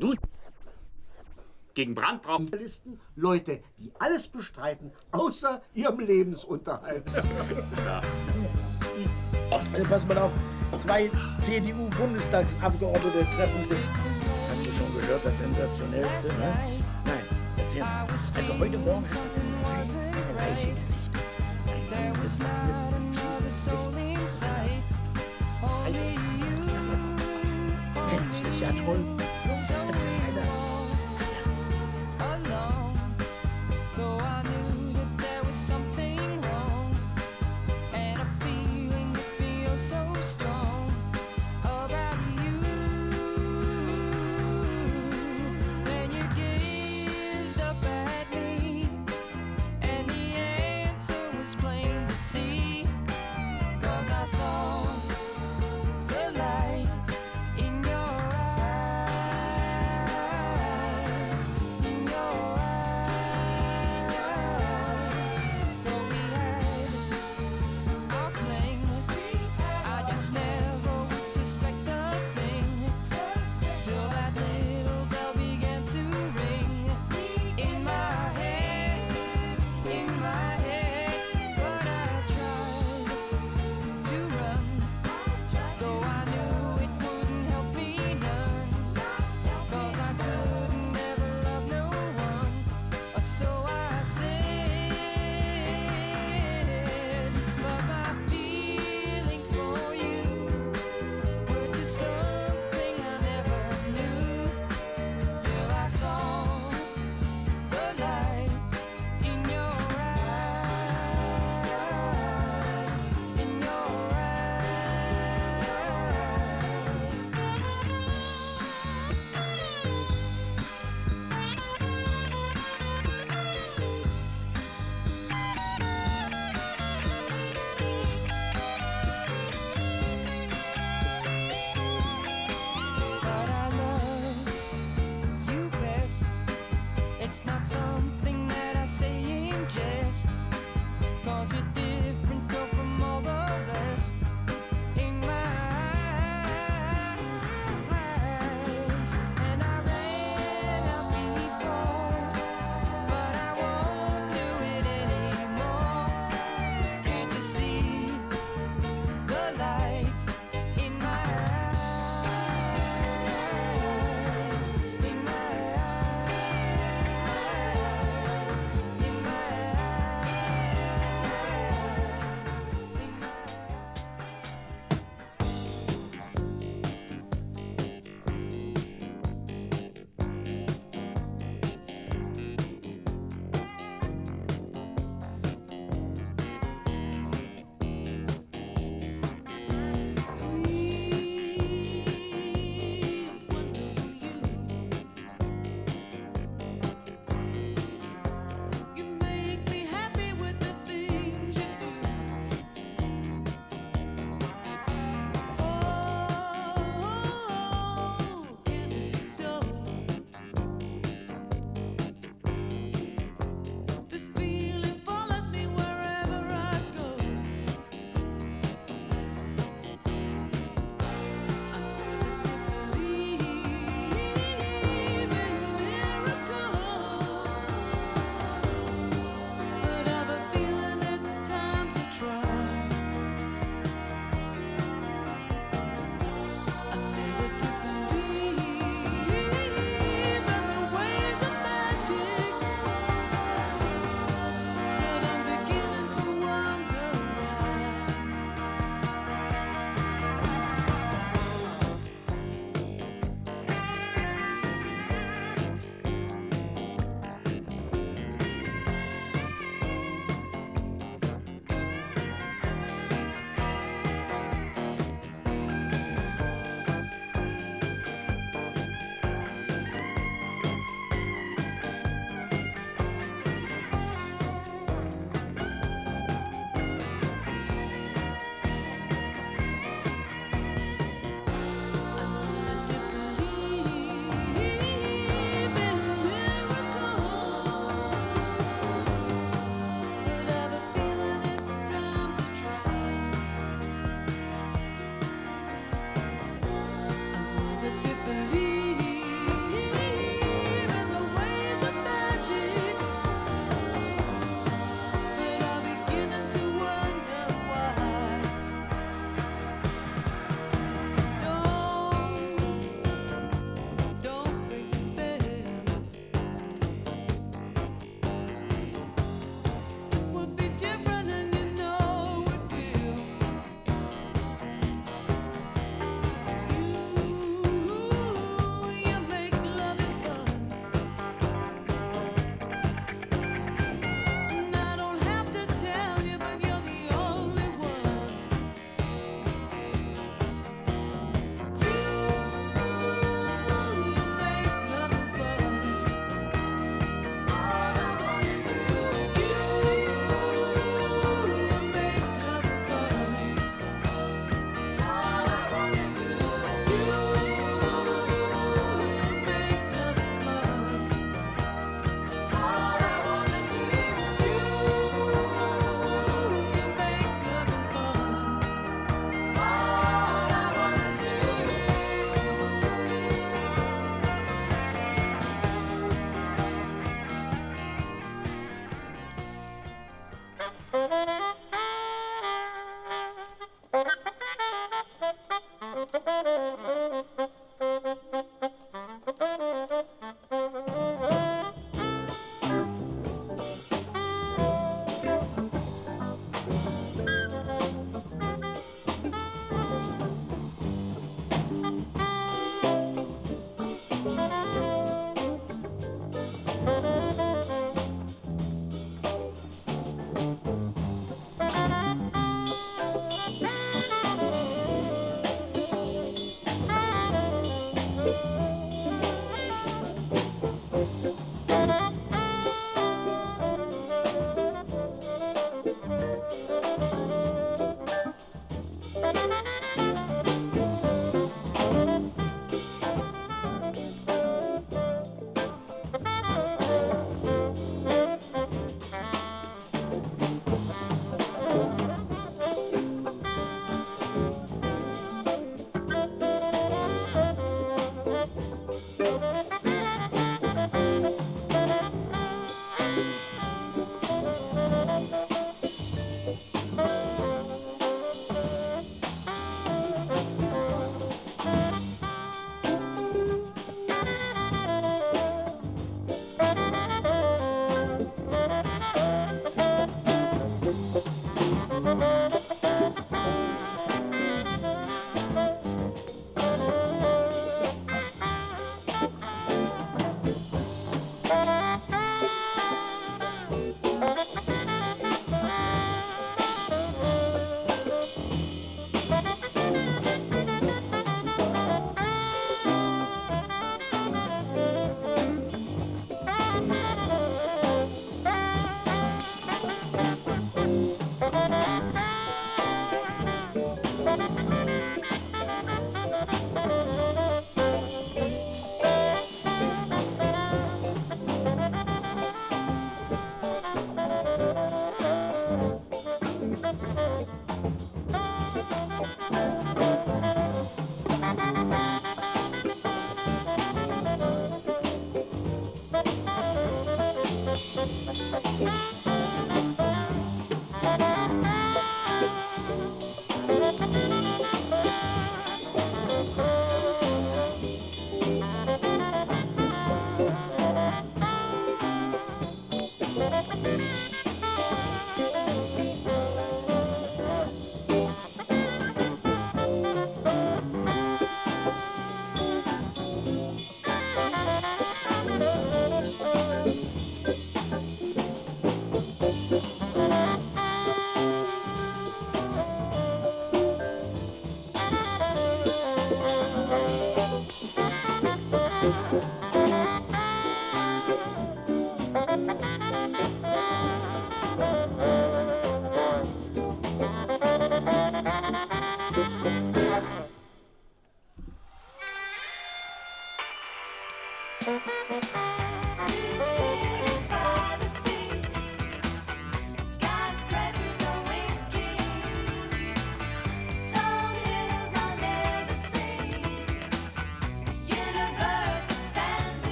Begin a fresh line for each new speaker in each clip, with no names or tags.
Nun, gegen Brand brauchen
Listen Leute, die alles bestreiten, außer ihrem Lebensunterhalt.
Also pass mal auf, zwei CDU-Bundestagsabgeordnete treffen sich. Hast du schon gehört, das Sensationellste, ne? Nein, erzähl mal. Also heute Morgen Mensch, ist ja toll.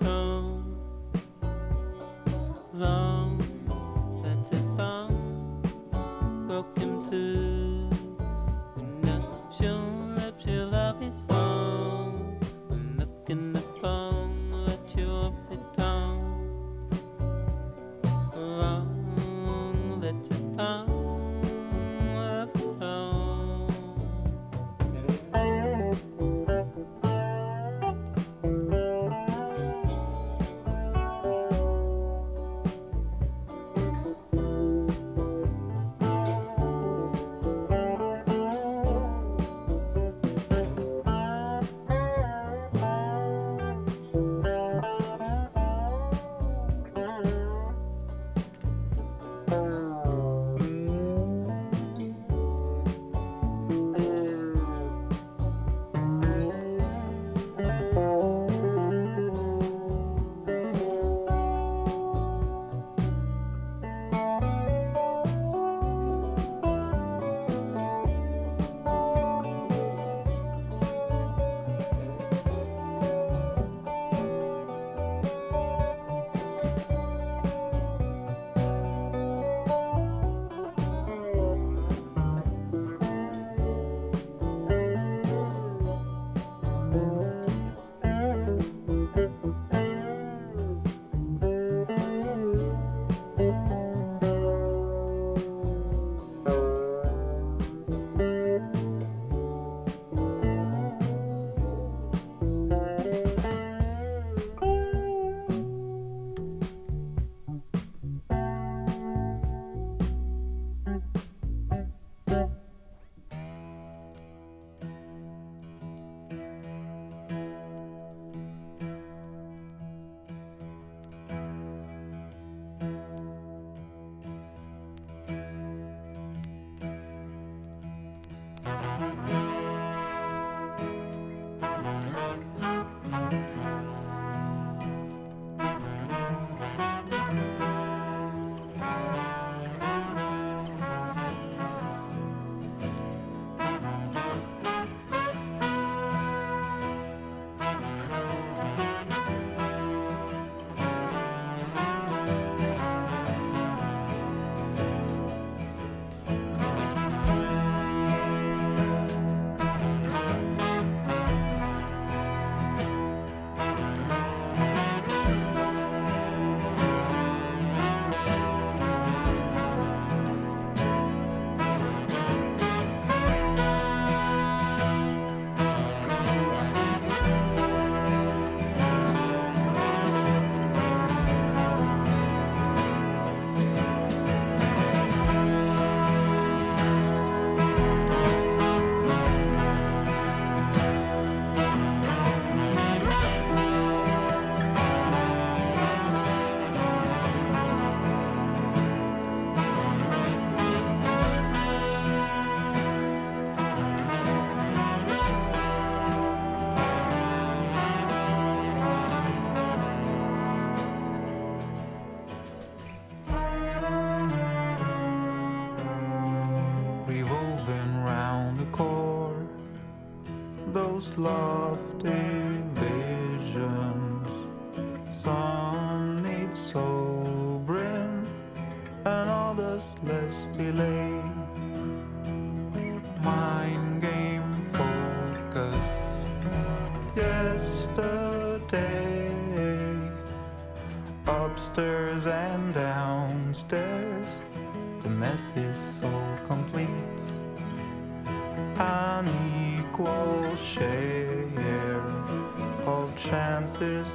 tongue. Long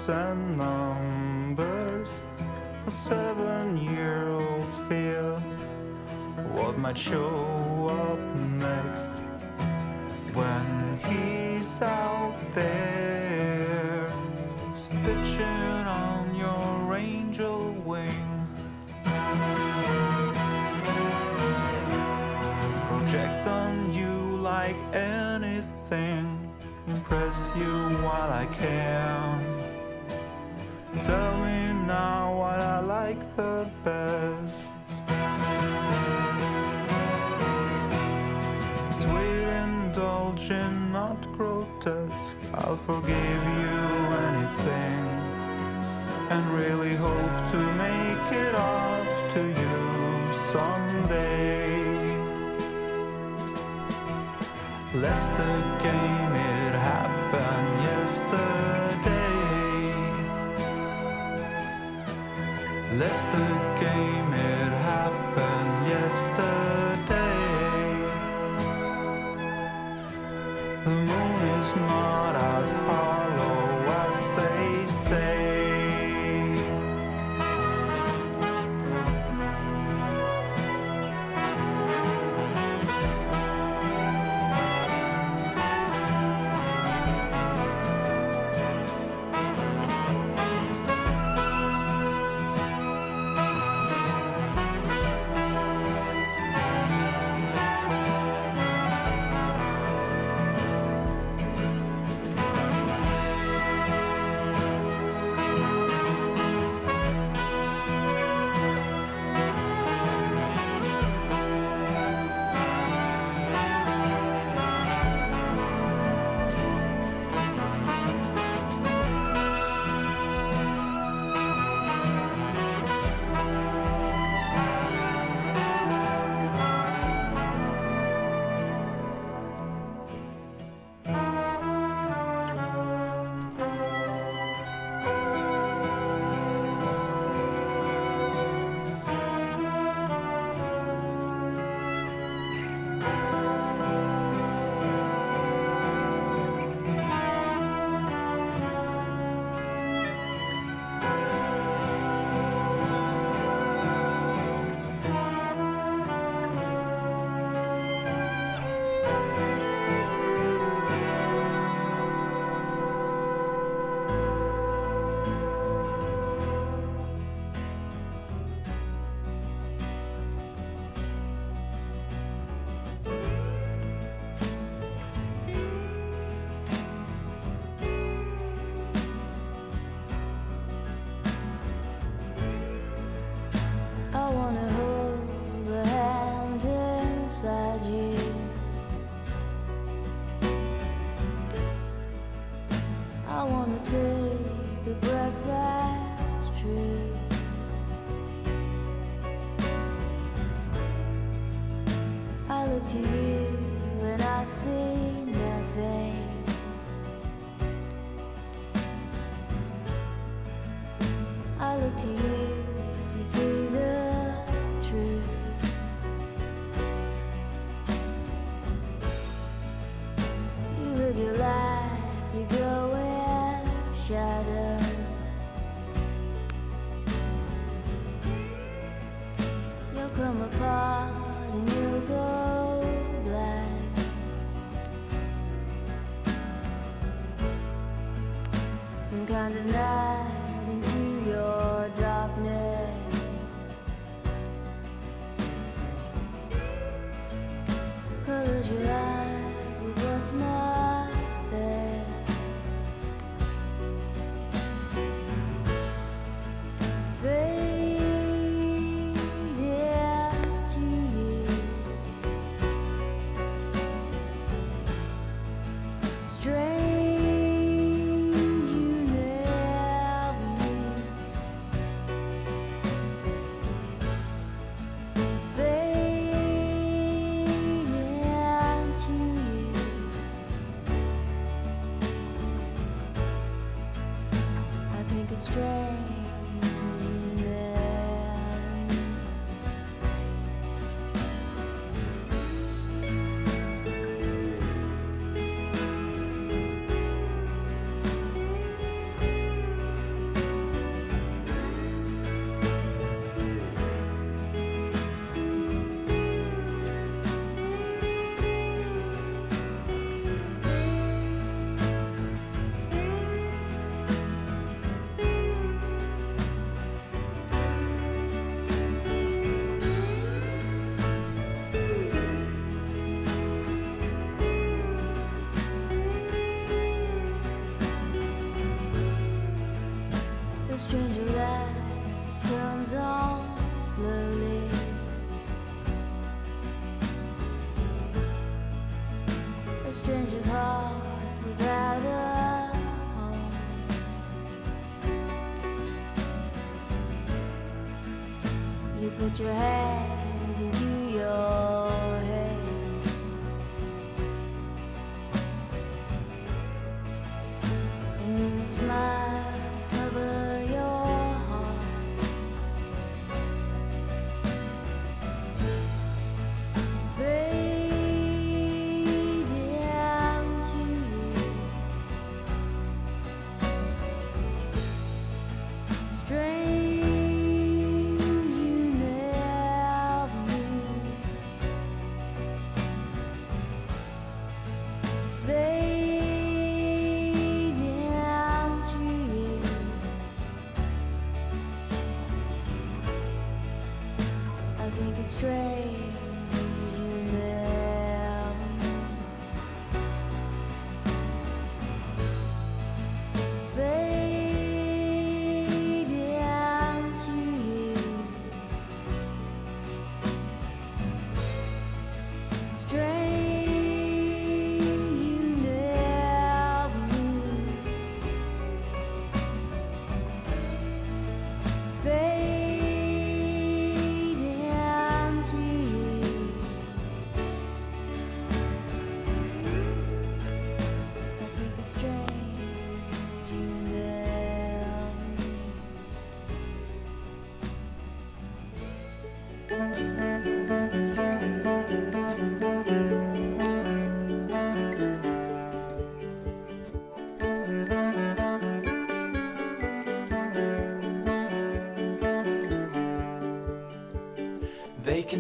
and numbers. A seven year old fear what might show forgive you anything and really hope to make it up to you someday. Lest game it happened yesterday. Lest the game it happened.
shadow your head.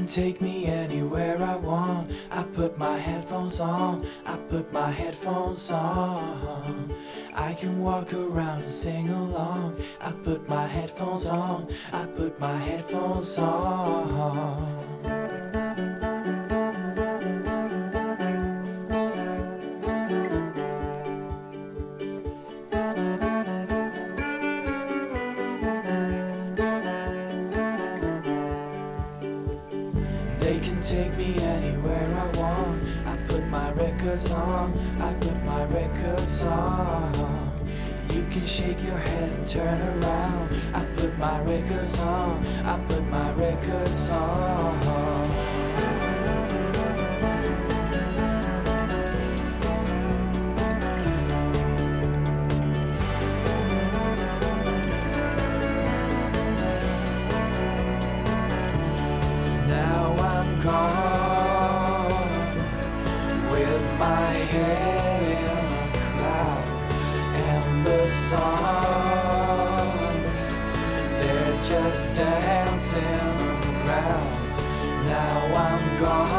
take me anywhere I want. I put my headphones on, I put my headphones on. I can walk around and sing along. I put my headphones on, I put my headphones on. turn around. I put my records on, I put my records on. I'm gone.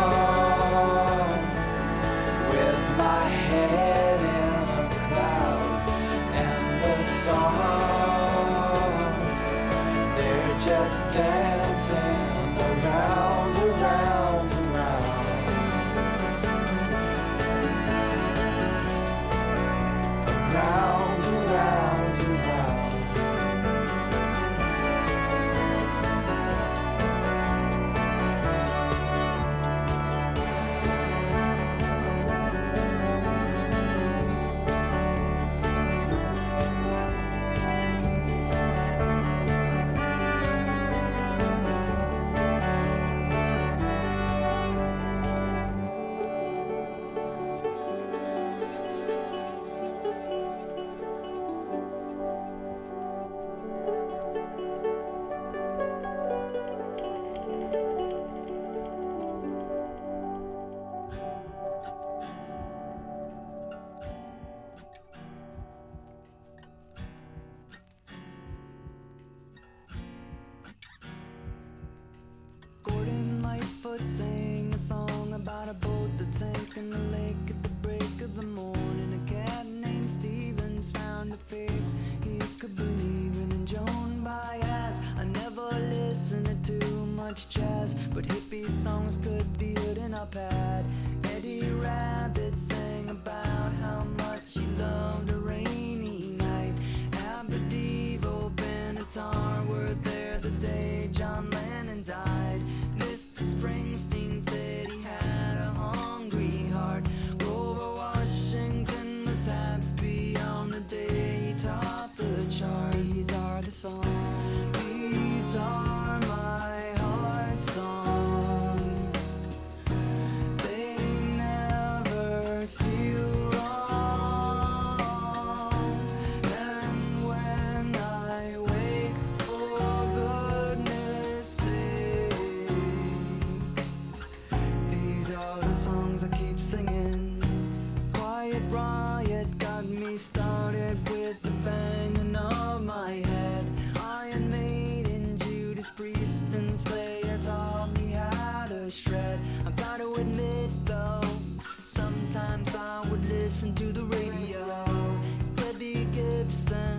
absent.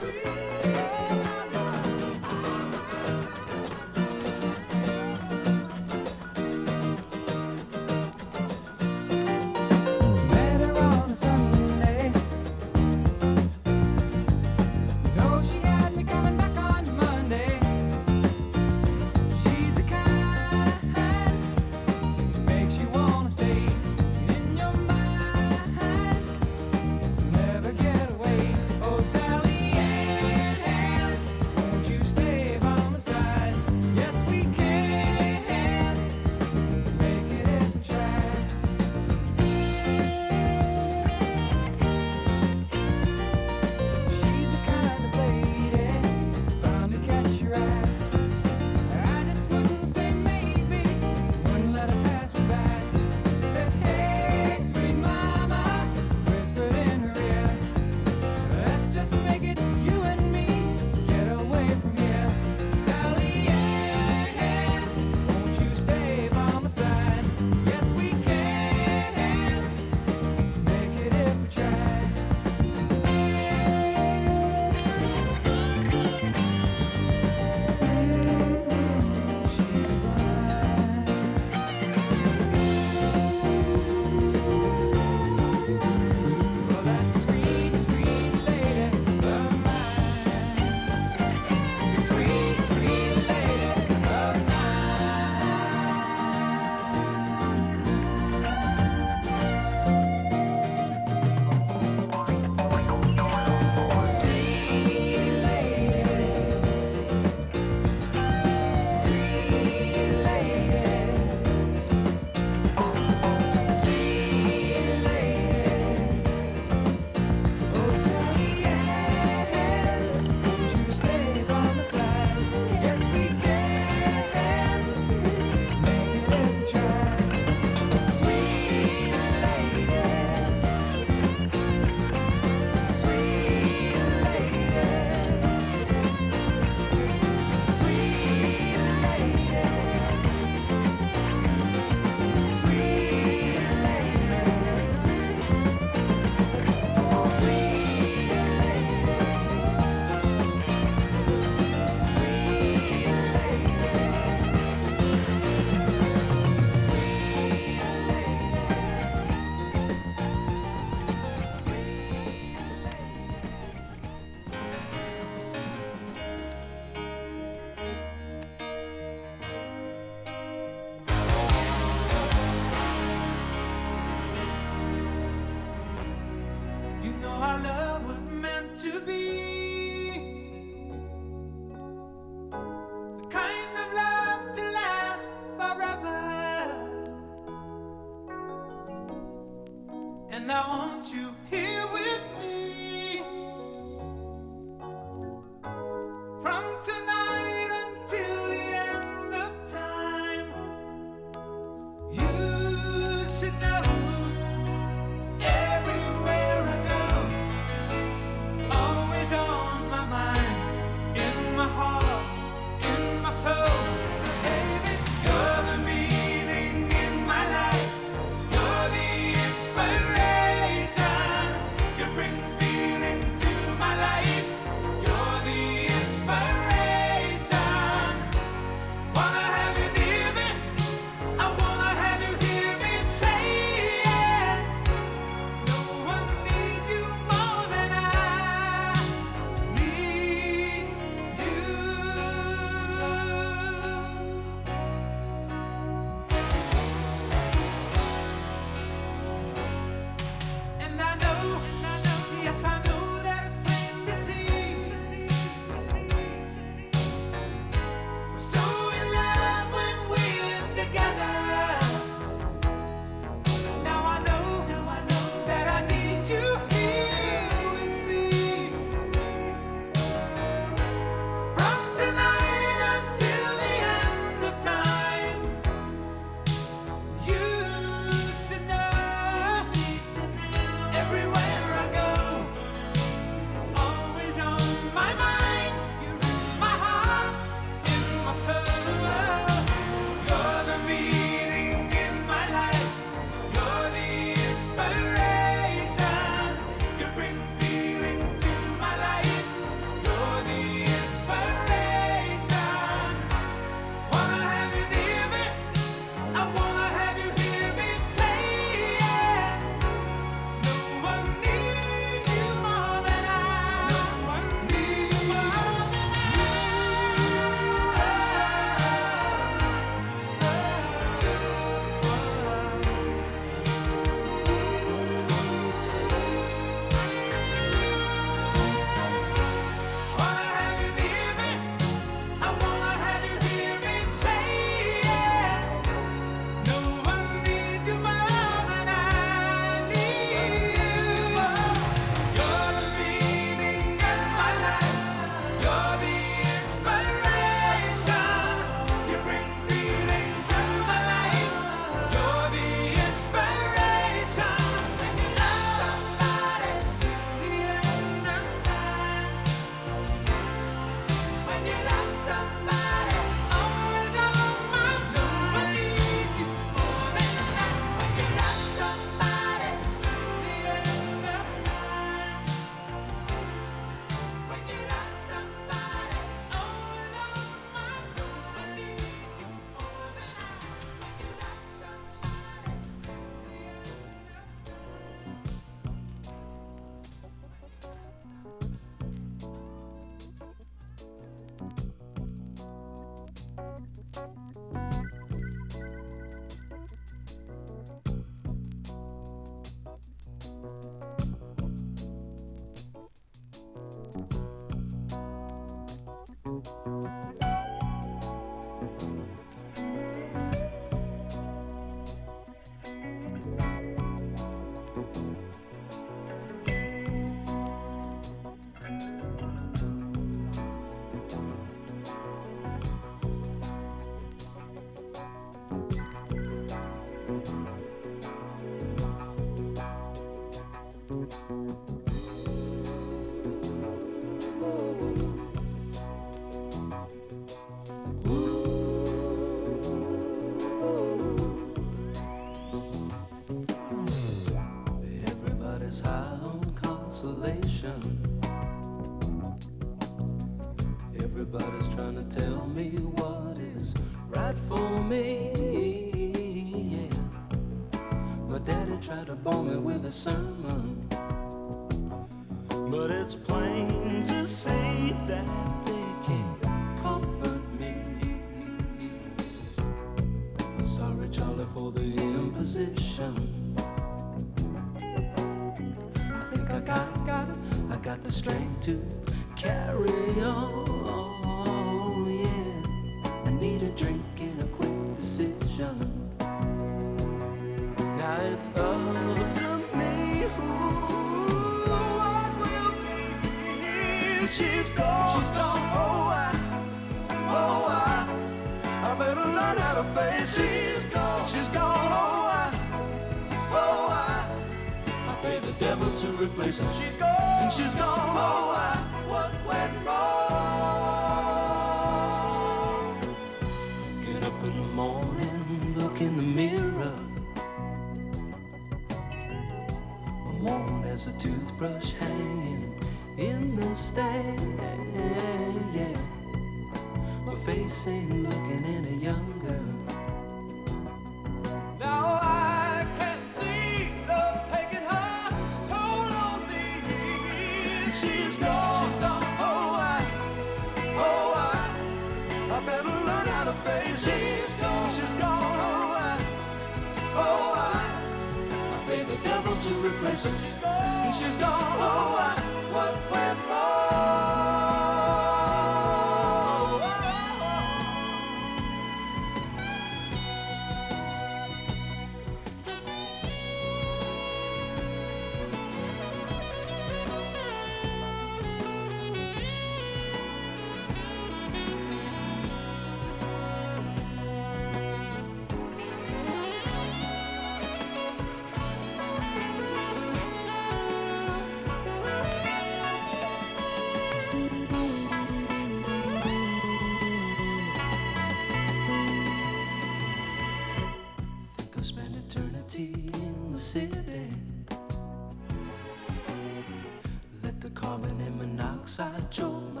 I drove my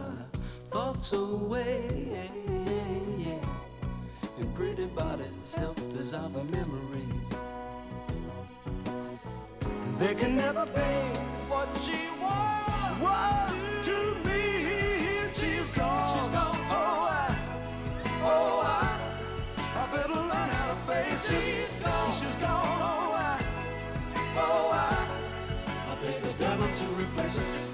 thoughts away. And pretty bodies helped dissolve out memories. There can never be what she was. Was to me, she's gone. She's gone. Oh, I, oh, I, I better learn how to face her. She's gone. She's gone. Oh, I, oh, I, I pay the devil to replace her.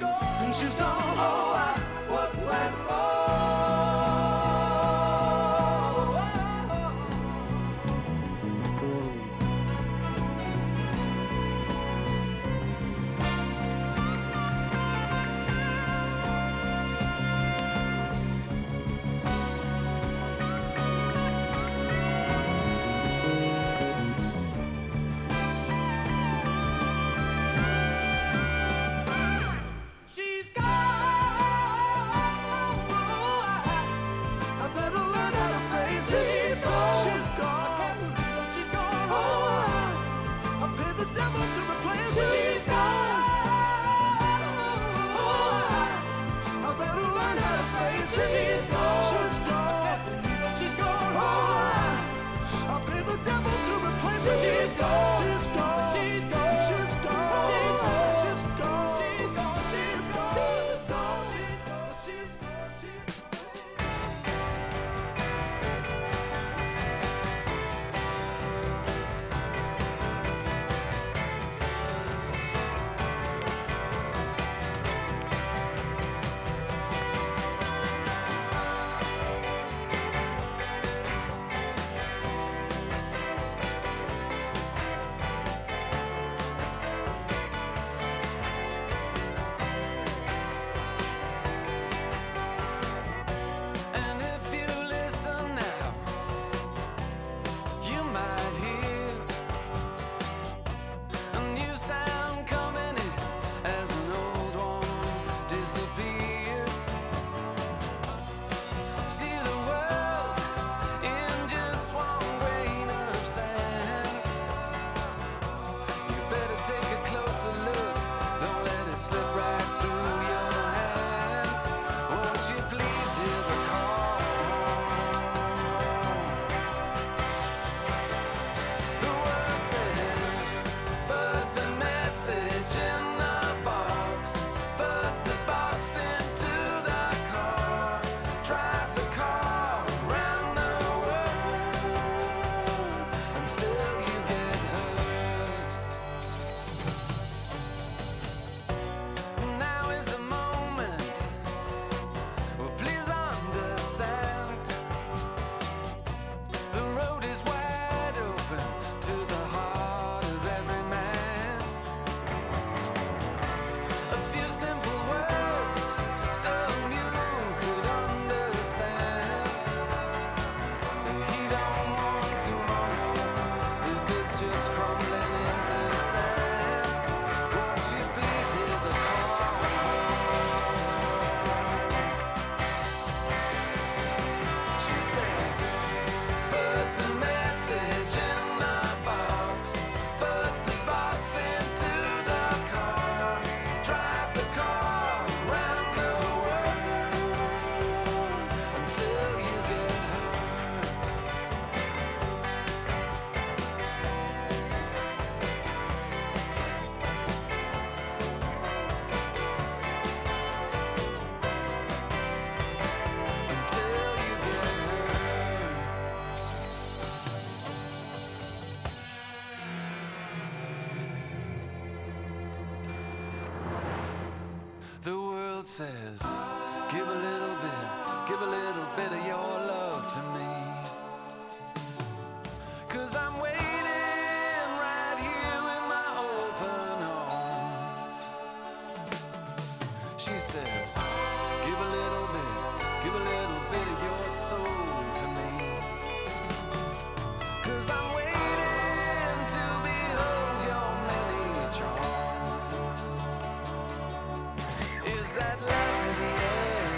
says, Give a little bit, give a little bit of your love to me. Cause I'm waiting right here in my open arms. She says, Give a little bit, give a little bit of your soul to me. Cause I'm waiting. that love in the
end.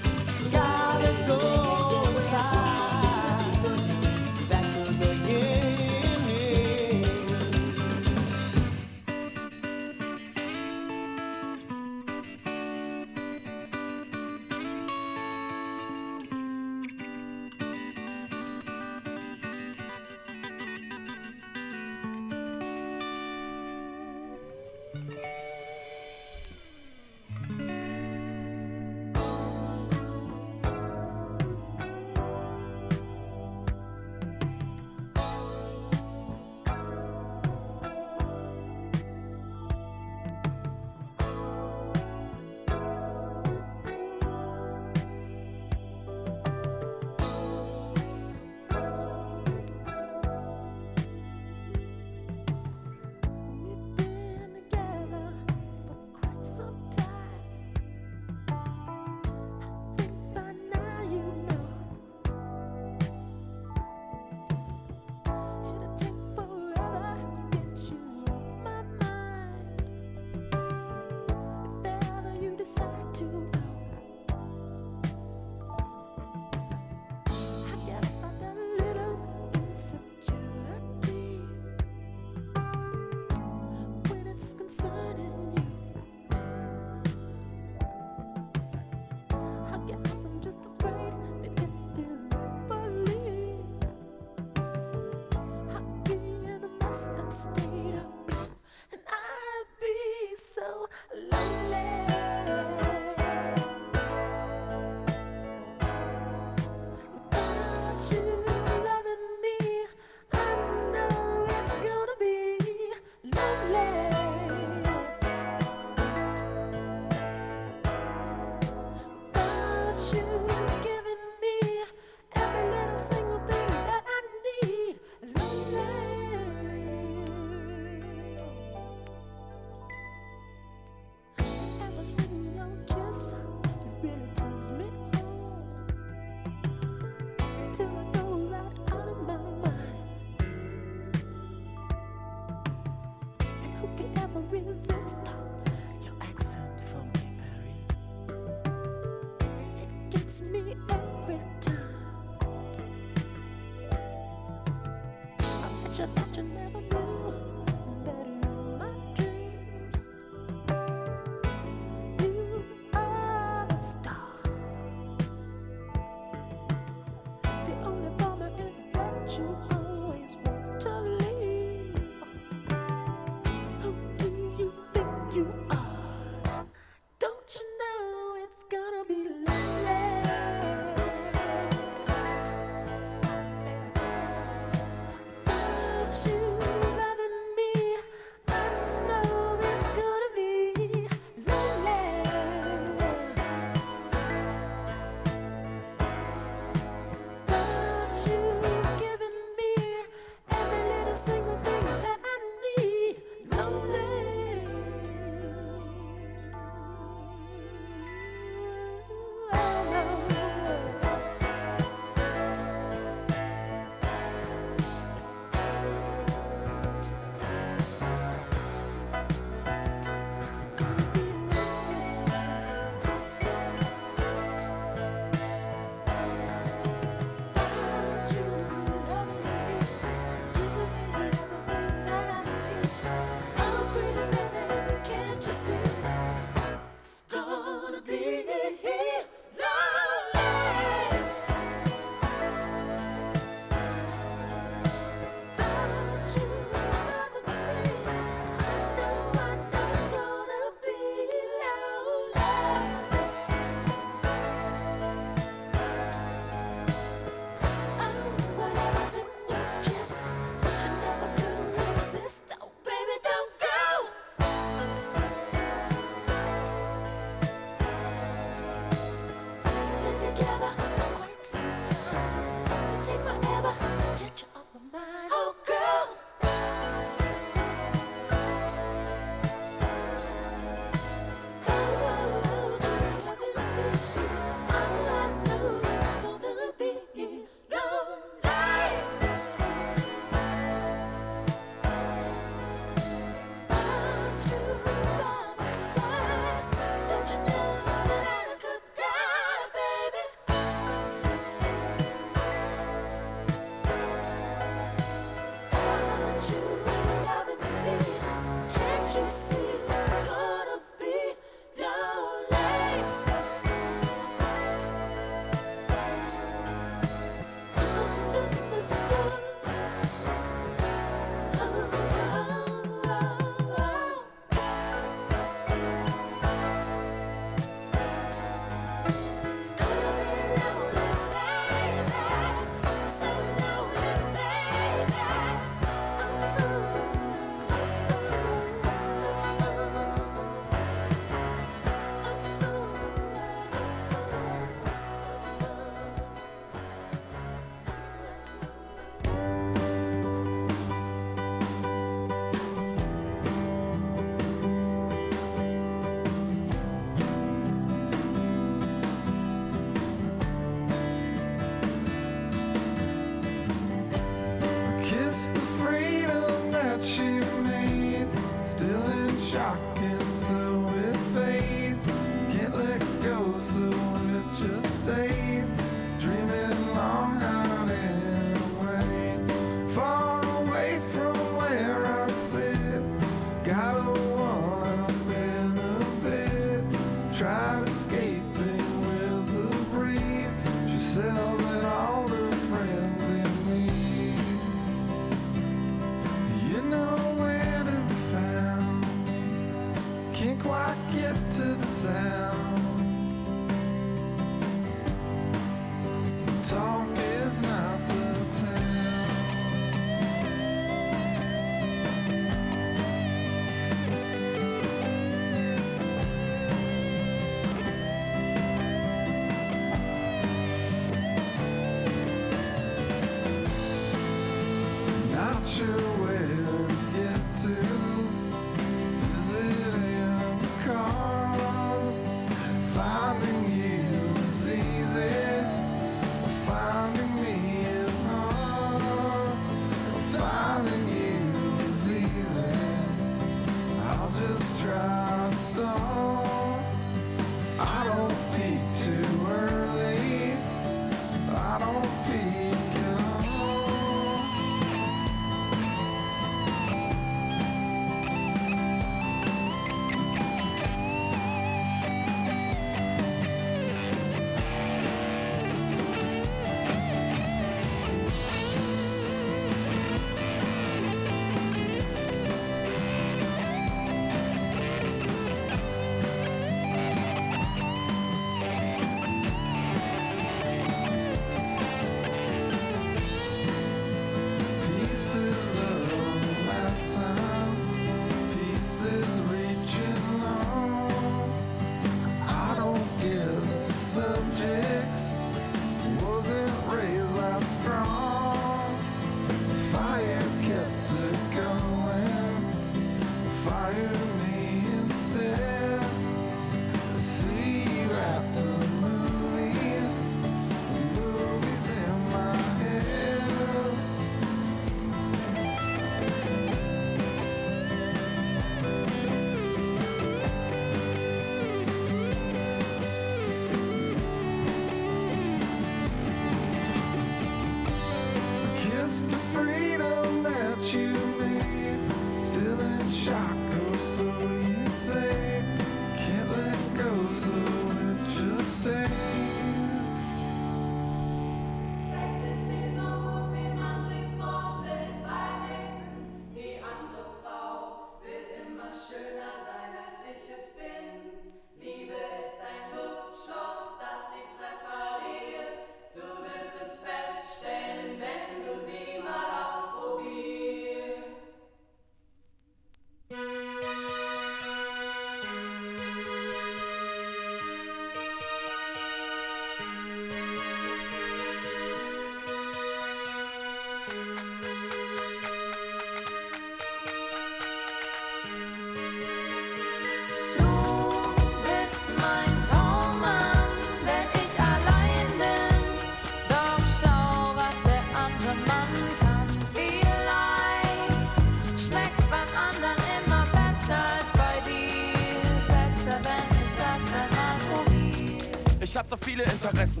So
viele Interessen.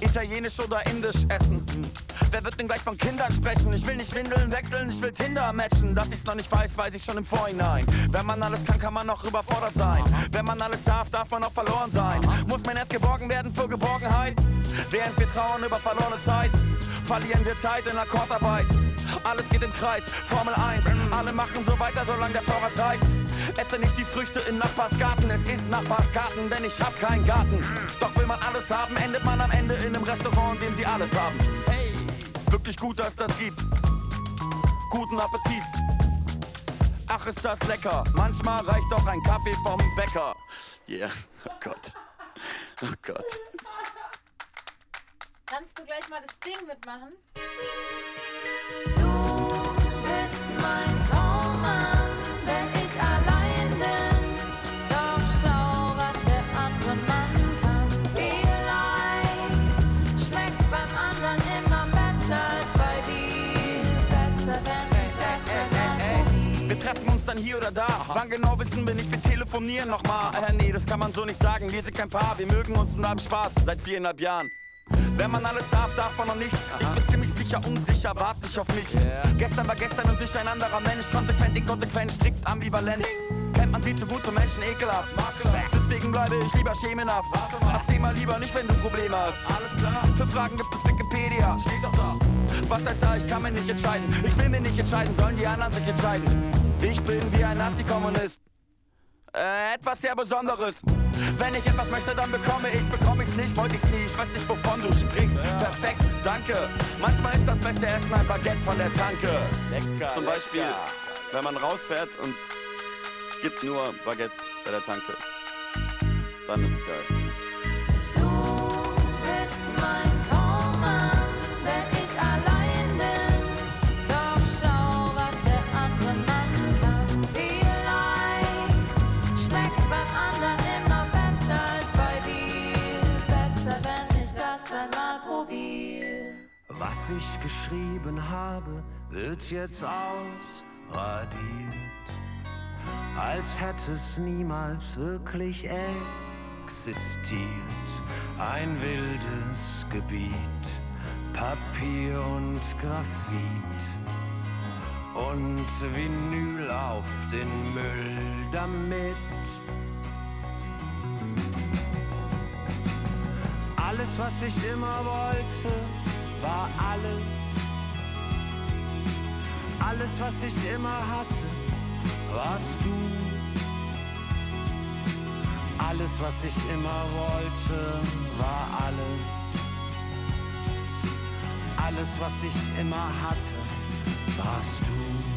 Italienisch oder indisch essen. Wer wird denn gleich von Kindern sprechen? Ich will nicht Windeln wechseln, ich will Tinder matchen. Dass ich's noch nicht weiß, weiß ich schon im Vorhinein. Wenn man alles kann, kann man noch überfordert sein. Wenn man alles darf, darf man auch verloren sein. Muss man erst geborgen werden für Geborgenheit? Während wir trauern über verlorene Zeit, verlieren wir Zeit in Akkordarbeit. Alles geht im Kreis, Formel 1. Alle machen so weiter, solange der Vorrat reicht. Esse nicht die Früchte in Nachbarsgarten, es ist Nachbarsgarten, denn ich hab keinen Garten. Doch will man alles haben, endet man am Ende in einem Restaurant, in dem sie alles haben. Hey, wirklich gut, dass das gibt. Guten Appetit. Ach, ist das lecker. Manchmal reicht doch ein Kaffee vom Bäcker. Yeah, oh Gott. Oh Gott.
Kannst du gleich mal das Ding mitmachen?
bist mein
hier oder da. Wann genau wissen wir nicht, wir telefonieren nochmal. Äh, nee, das kann man so nicht sagen. Wir sind kein Paar, wir mögen uns und haben Spaß seit viereinhalb Jahren. Wenn man alles darf, darf man noch nichts. Ich bin ziemlich sicher, unsicher, wart nicht auf mich. Gestern war gestern und ich ein anderer Mensch. Konsequent, inkonsequent, strikt, ambivalent. Kennt man sie zu gut, zum Menschen ekelhaft. Deswegen bleibe ich lieber schemenhaft. Erzähl mal lieber nicht, wenn du Probleme hast. Alles klar. Für Fragen gibt es Wikipedia. Steht doch da. Was heißt da, ich kann mich nicht entscheiden. Ich will mich nicht entscheiden, sollen die anderen sich entscheiden. Ich bin wie ein Nazi-Kommunist. Äh, etwas sehr Besonderes. Wenn ich etwas möchte, dann bekomme ich's, bekomme ich's nicht, wollte ich's nie. Ich weiß nicht, wovon du sprichst. Perfekt, danke. Manchmal ist das beste Essen ein Baguette von der Tanke. Lecker. Zum Beispiel, wenn man rausfährt und es gibt nur Baguettes bei der Tanke. Dann ist es geil.
Was ich
geschrieben habe, wird jetzt ausradiert. Als hätte es niemals wirklich existiert. Ein wildes Gebiet, Papier und Graphit. Und Vinyl auf den Müll damit. Alles, was ich immer wollte, war alles. Alles, was ich immer hatte, warst du. Alles, was ich immer wollte, war alles. Alles, was ich immer hatte, warst du.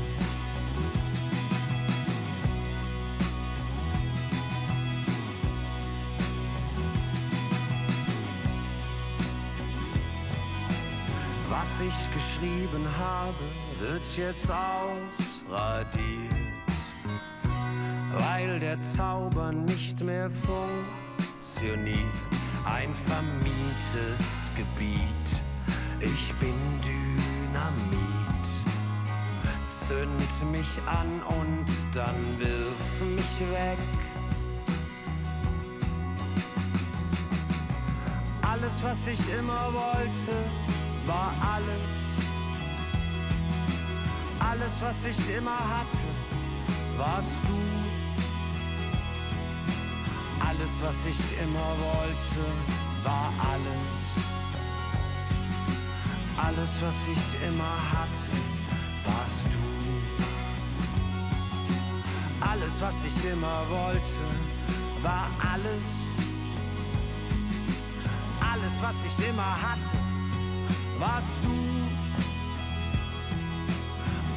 Was ich geschrieben habe, wird jetzt ausradiert, weil der Zauber nicht mehr funktioniert. Ein vermietes Gebiet, ich bin Dynamit. Zünd mich an und dann wirf mich weg. Alles, was ich immer wollte, war alles. Alles, was ich immer hatte, warst du. Alles, was ich immer wollte, war alles. Alles, was ich immer hatte, warst du. Alles, was ich immer wollte, war alles. Alles, was ich immer hatte, warst du.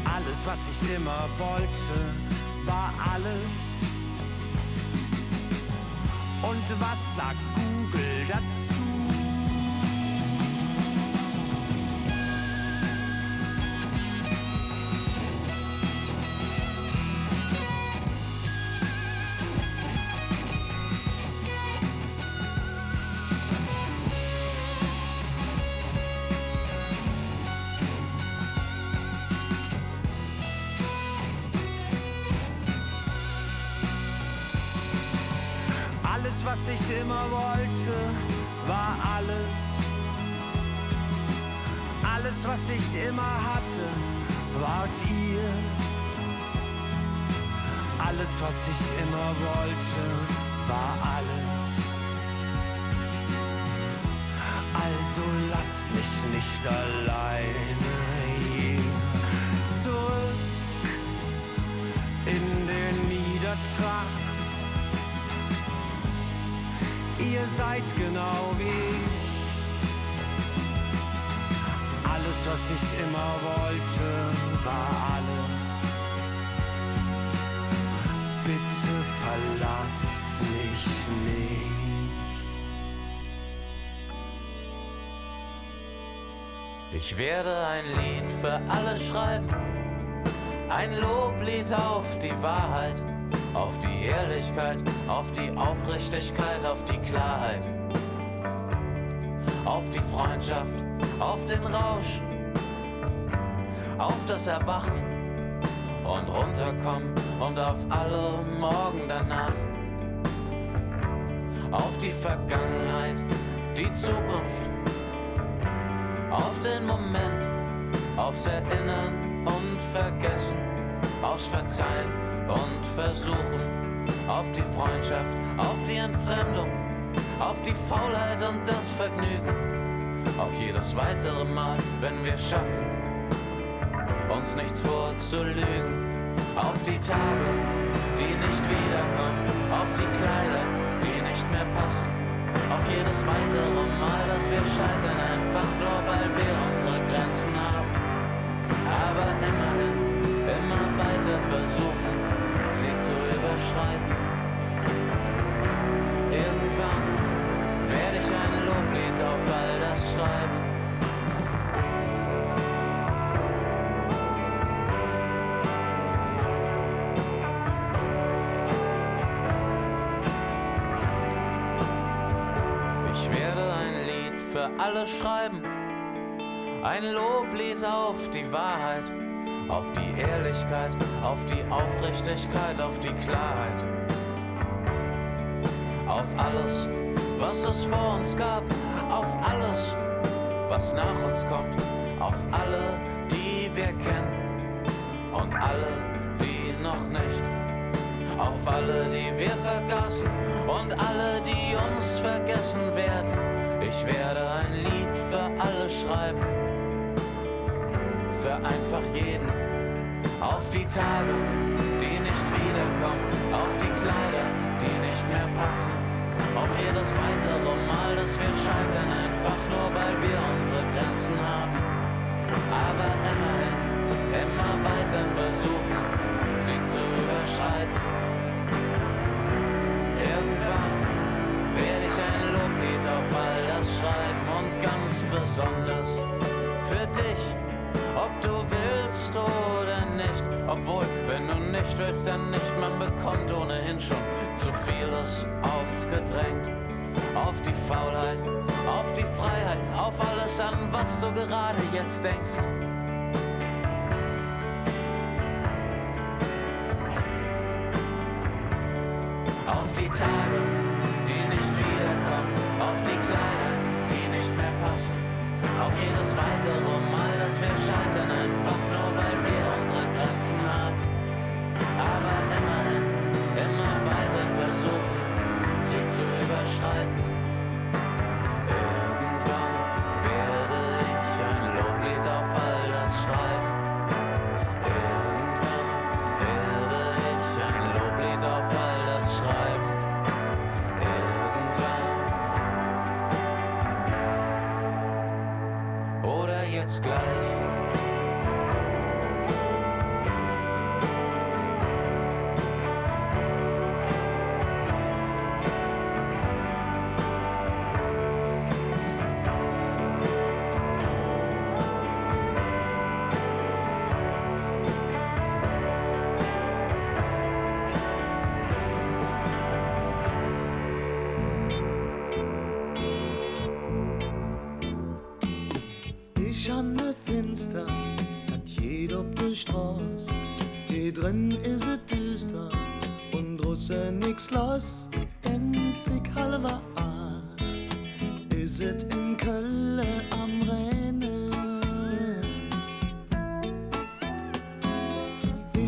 Alles, was ich immer wollte, war alles. Und was sagt Google dazu? Was ich immer wollte, war alles. Alles, was ich immer hatte, wart ihr. Alles, was ich immer wollte, war alles. Also lasst mich nicht alleine gehen. Zurück in der Niedertracht. Ihr seid genau wie ich. Alles, was ich immer wollte, war alles. Bitte verlasst mich nicht.
Ich werde ein Lied für alle schreiben, ein Loblied auf die Wahrheit, auf die Ehrlichkeit, auf die Aufrichtigkeit, auf die Klarheit, auf die Freundschaft, auf den Rausch, auf das Erwachen und runterkommen und auf alle Morgen danach, auf die Vergangenheit, die Zukunft. Auf den Moment, aufs Erinnern und Vergessen, aufs Verzeihen und Versuchen, auf die Freundschaft, auf die Entfremdung, auf die Faulheit und das Vergnügen, auf jedes weitere Mal, wenn wir schaffen, uns nichts vorzulügen, auf die Tage, die nicht wiederkommen, auf die Kleider, die nicht mehr passen. Auf jedes weitere Mal, dass wir scheitern, einfach nur weil wir unsere Grenzen haben. Aber immerhin, immer weiter versuchen, überschreiten. Irgendwann werde ich ein Loblied auf all das schreiben. Ich werde ein Lied für alle schreiben. Ein Loblied auf die Wahrheit, auf die Ehrlichkeit, auf die Aufrichtigkeit, auf die Klarheit. Auf alles, was es vor uns gab, auf alles, was nach uns kommt, auf alle, die wir kennen und alle, die noch nicht. Auf alle, die wir vergaßen und alle, die uns vergessen werden. Ich werde ein Lied für alle schreiben, einfach jeden. Auf die Tage, die nicht wiederkommen, auf die Kleider, die nicht mehr passen. Auf jedes weitere Mal, dass wir scheitern, einfach nur weil wir unsere Grenzen haben. Aber immerhin, immer weiter versuchen, sie zu überschreiten. Irgendwann werde ich ein Loblied auf all das schreiben und ganz besonders für dich, nicht willst, dann nicht. Man bekommt ohnehin schon zu vieles aufgedrängt. Auf die Faulheit, auf die Freiheit, auf alles an, was du gerade jetzt denkst.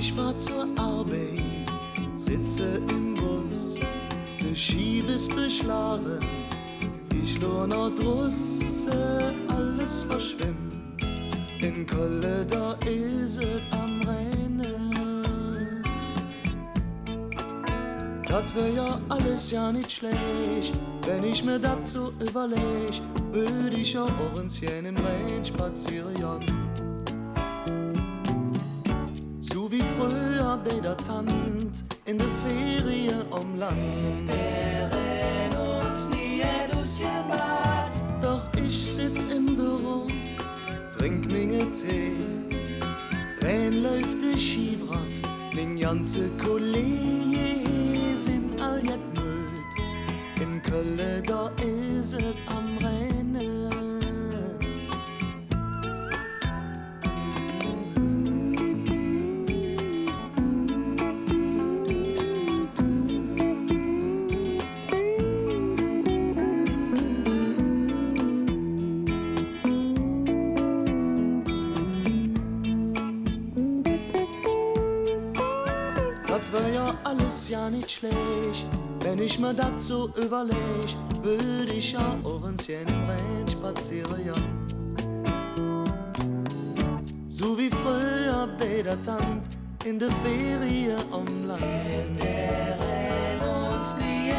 Ich
fahr zur Arbeit, sitze im Bus, ne Schiebe ist beschlagen. Ich lohn noch Russe, alles verschwimmt. In Köln, da is es am Rennen. Das wär ja alles ja nicht schlecht, wenn ich mir so überleg, würde ich ja Ohrenzchen im Rhein spazieren. Früher bei der Tant in der Ferien um Land. Wären uns nie gemacht. Doch ich sitz im Büro, trink minge Tee. Rein läuft der Skibraff, min ganze Kollegen sind all jet müd. In Köln, da is es mir das so würde ich ja Ohrenzchen im Rhein spazieren. Ja. So wie früher bei der Tant in der Ferien am Land. Wären uns nie